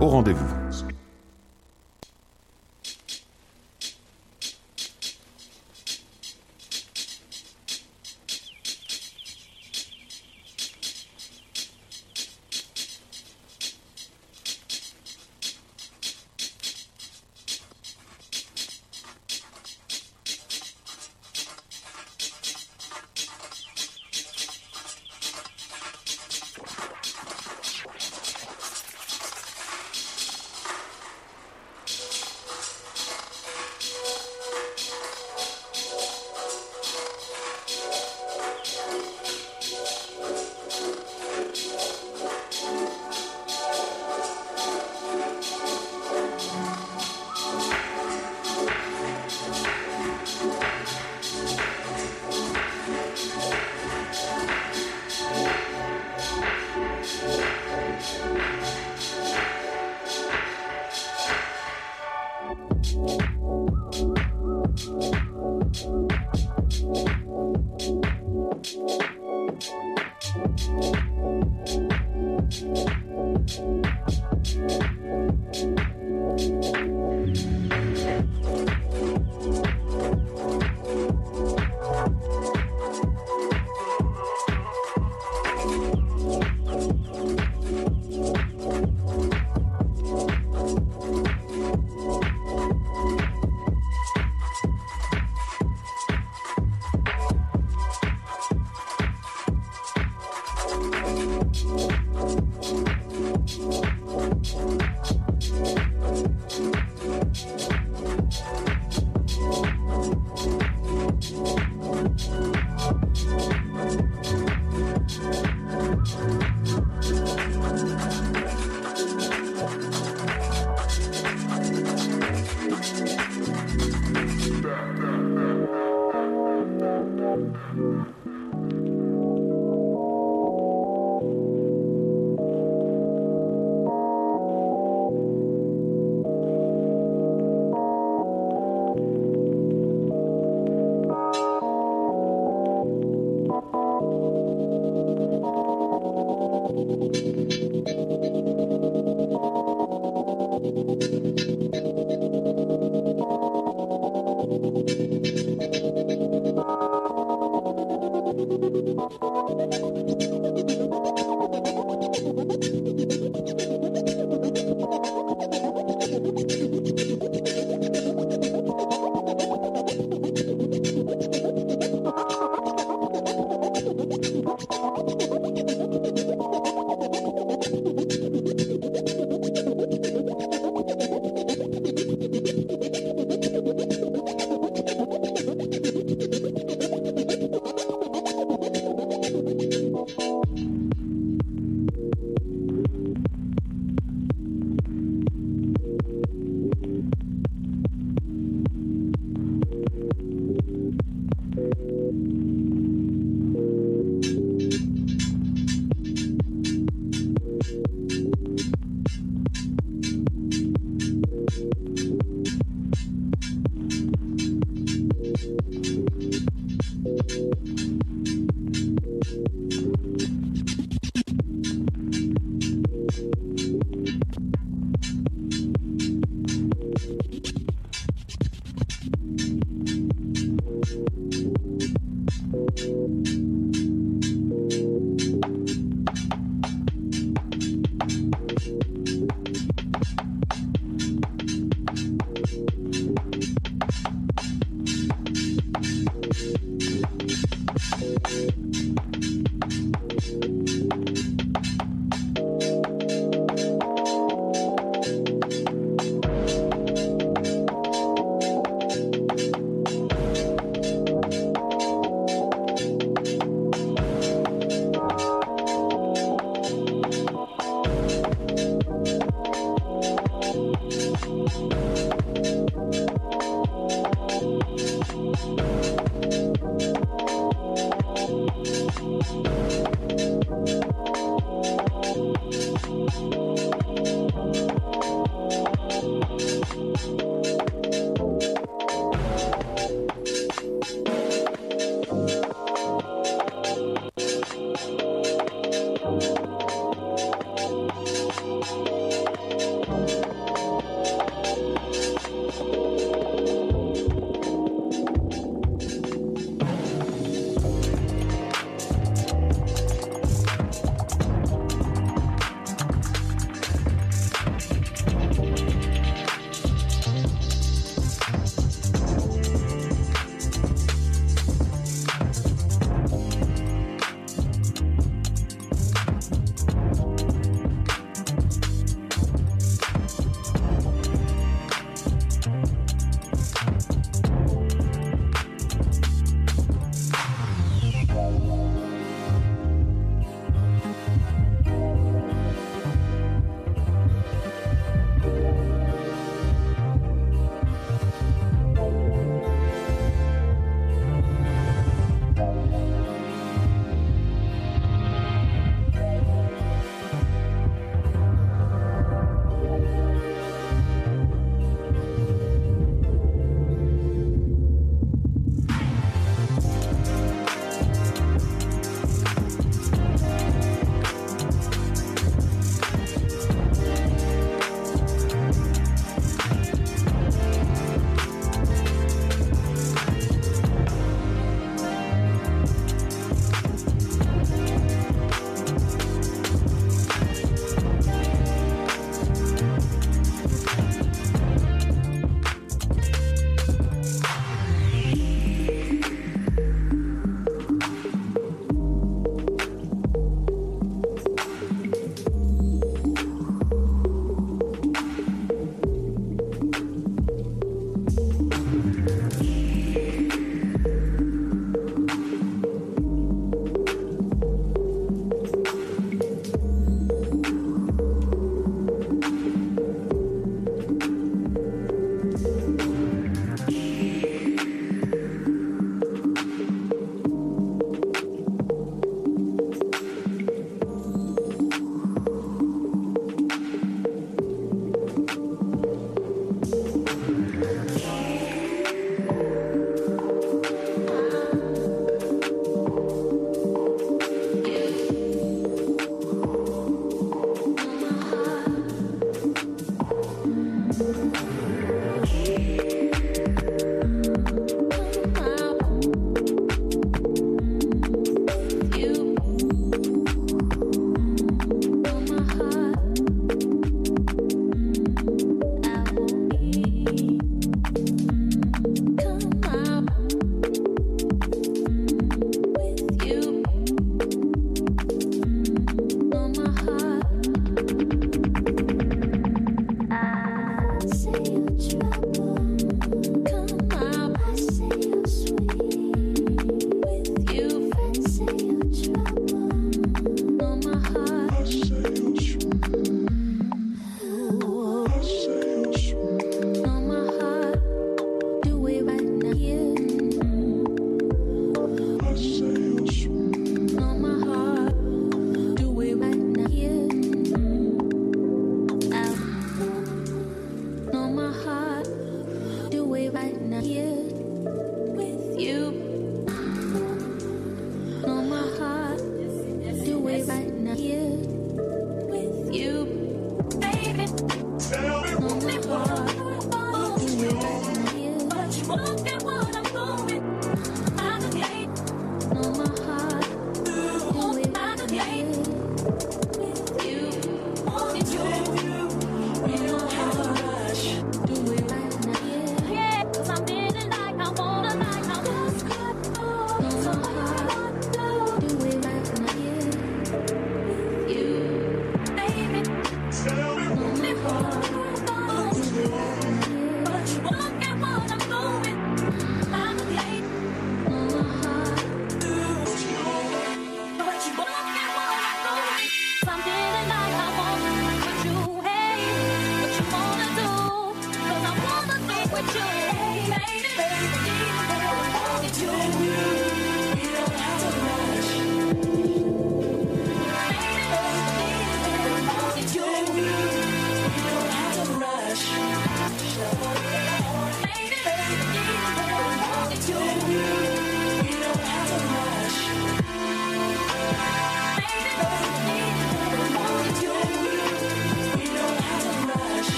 au rendez-vous.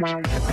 Wow.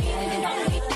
Hey,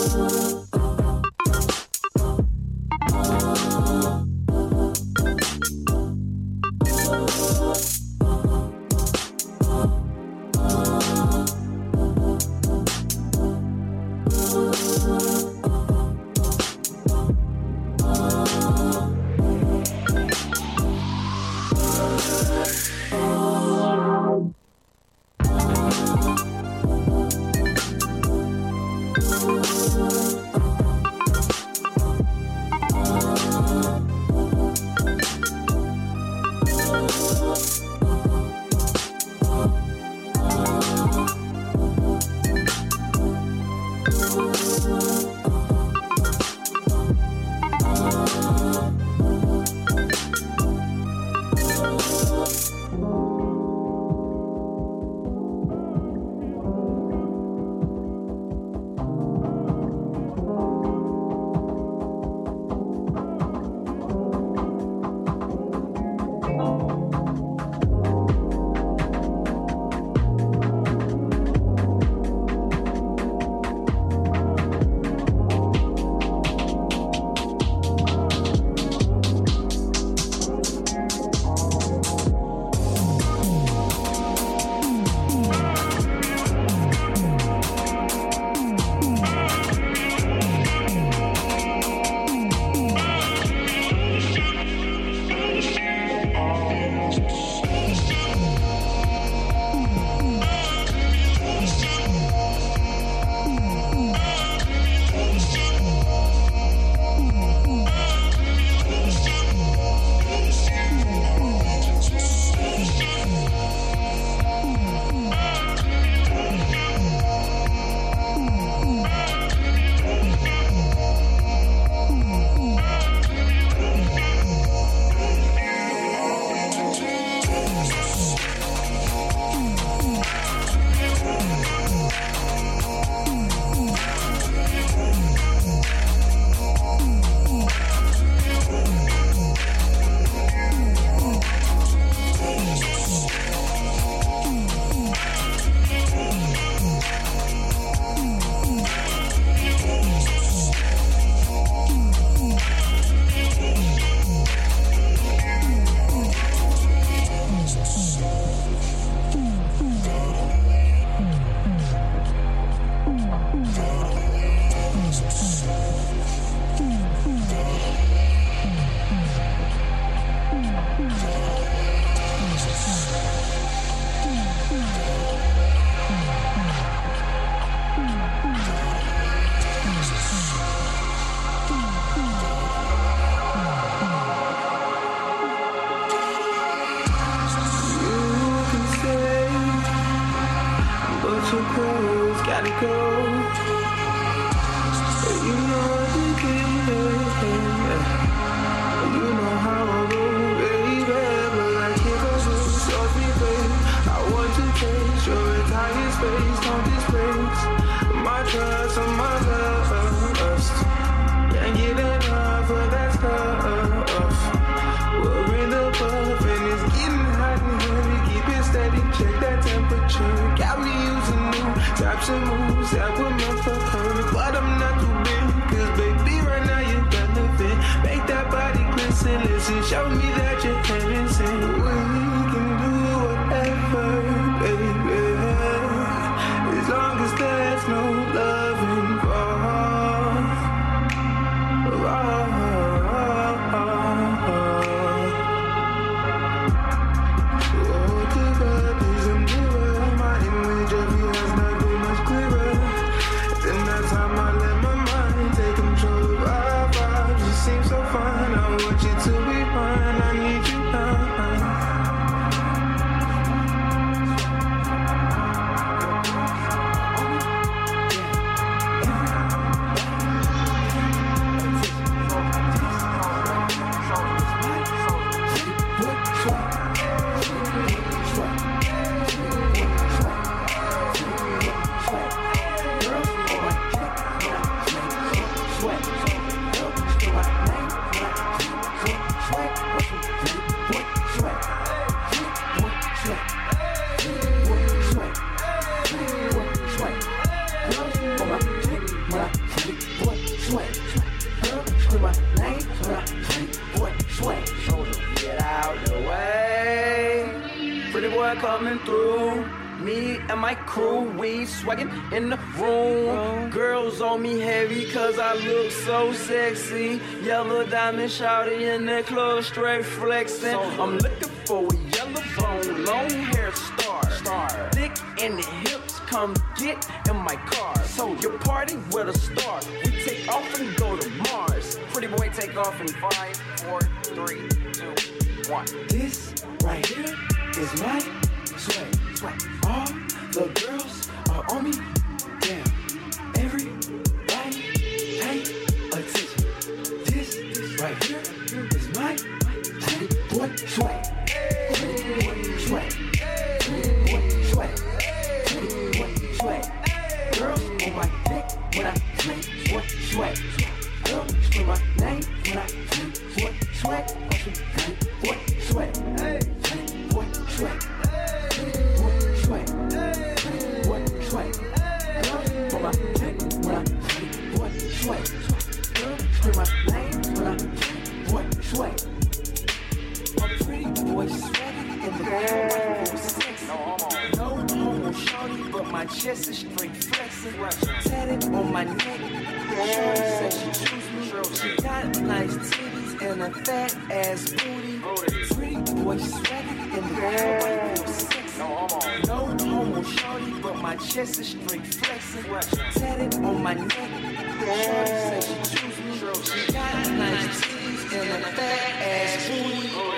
Then Yellow diamond shouty in the club, straight flexing. I'm looking for a yellow bone, long hair star. star. Thick in the hips, come get in my car. So your party with a star. We take off and go to Mars. Pretty boy, take off in five, four, three, two, one. This right here is my swag. swag. All the girls are on me. Right here is my pretty boy swag. Pretty boy swag. Pretty boy swag. Pretty boy swag. Girls on my dick when I drink what swag. Girls scream my name when I drink what swag. Also drink what swag. Drink but my chest is straight flexing. Tatted on my neck. Shorty said she choose me. She got nice titties and a fat ass booty. Pretty boy sweating in the back. No homo shorty, but my chest is straight flexing. Tatted on my neck. Shorty said she choose me. She got nice titties and a fat ass booty.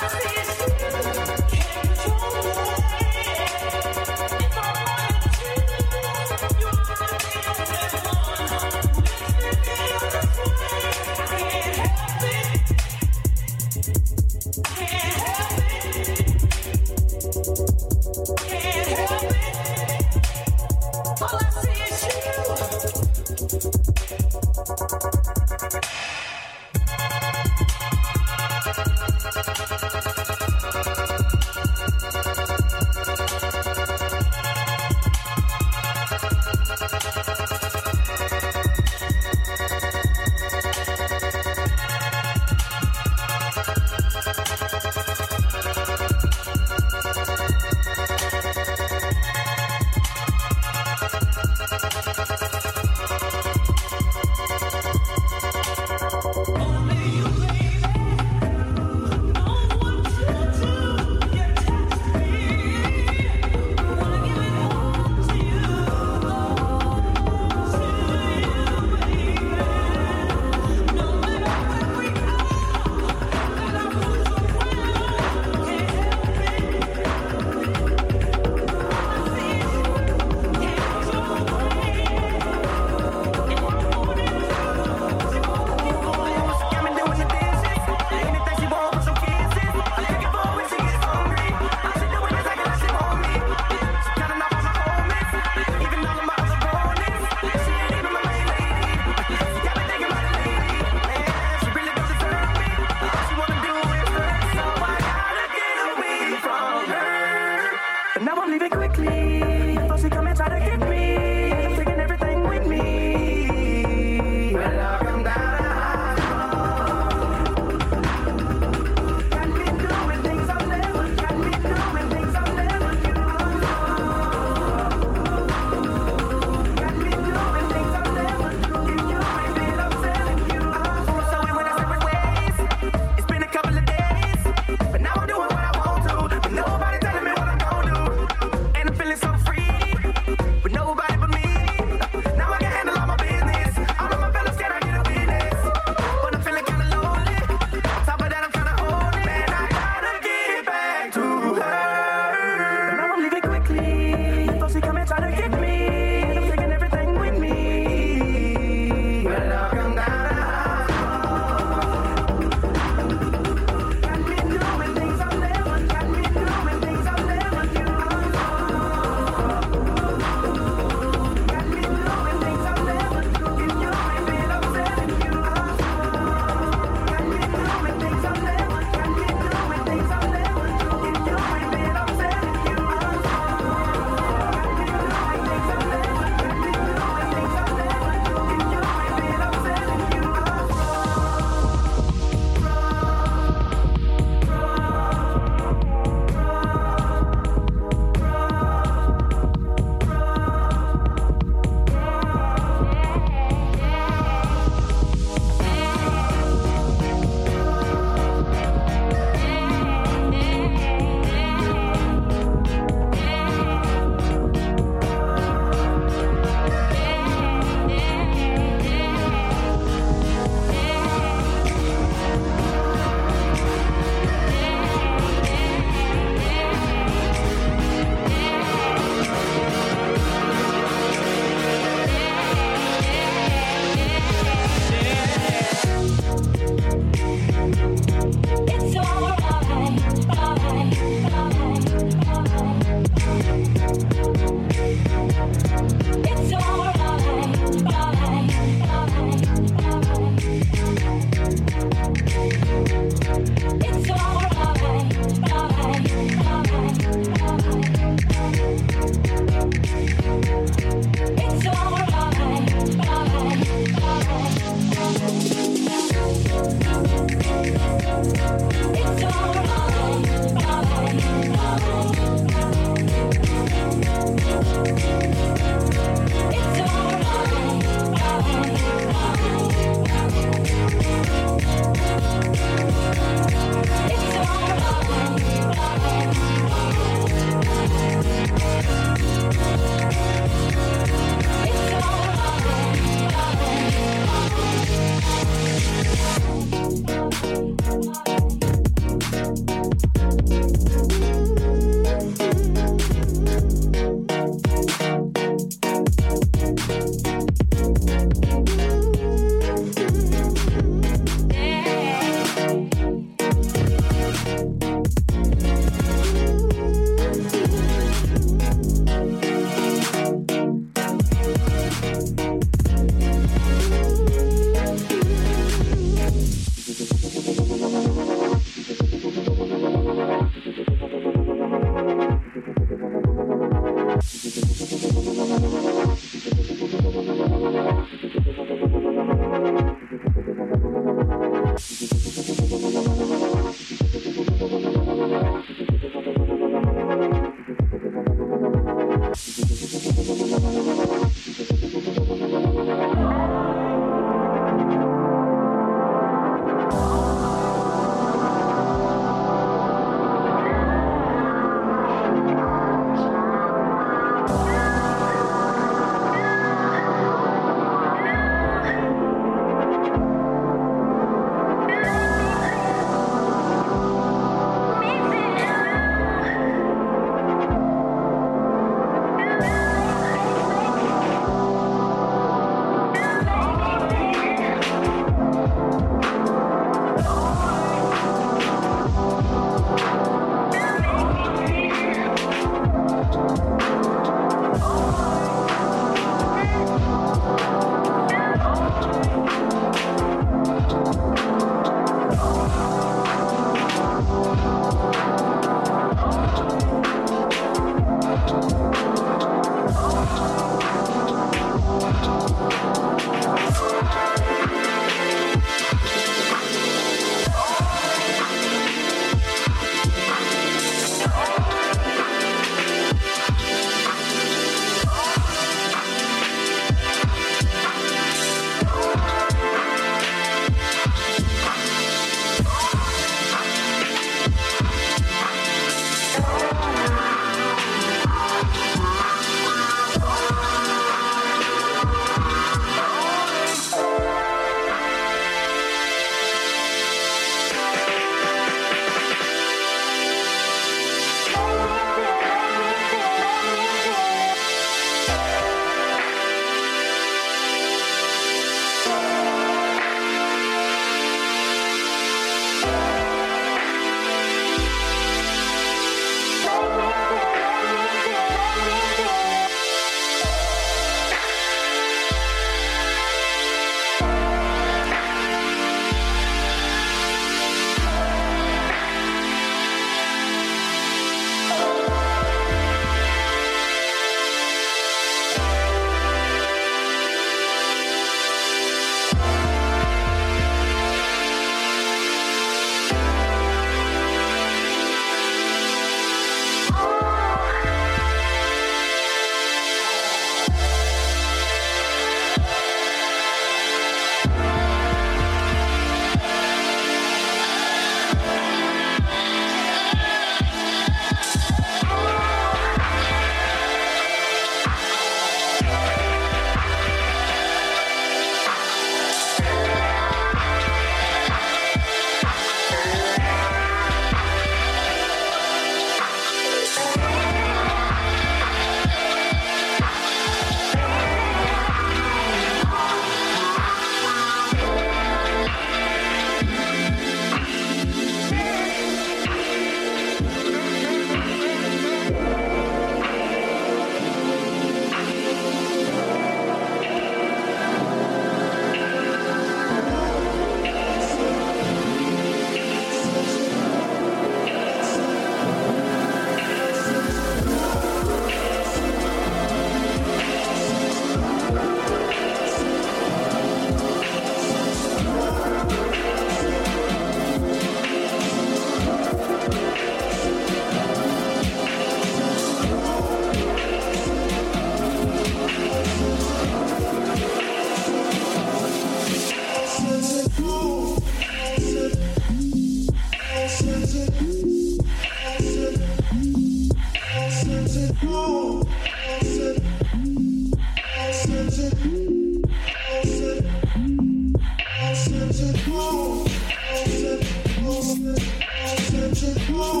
Oh.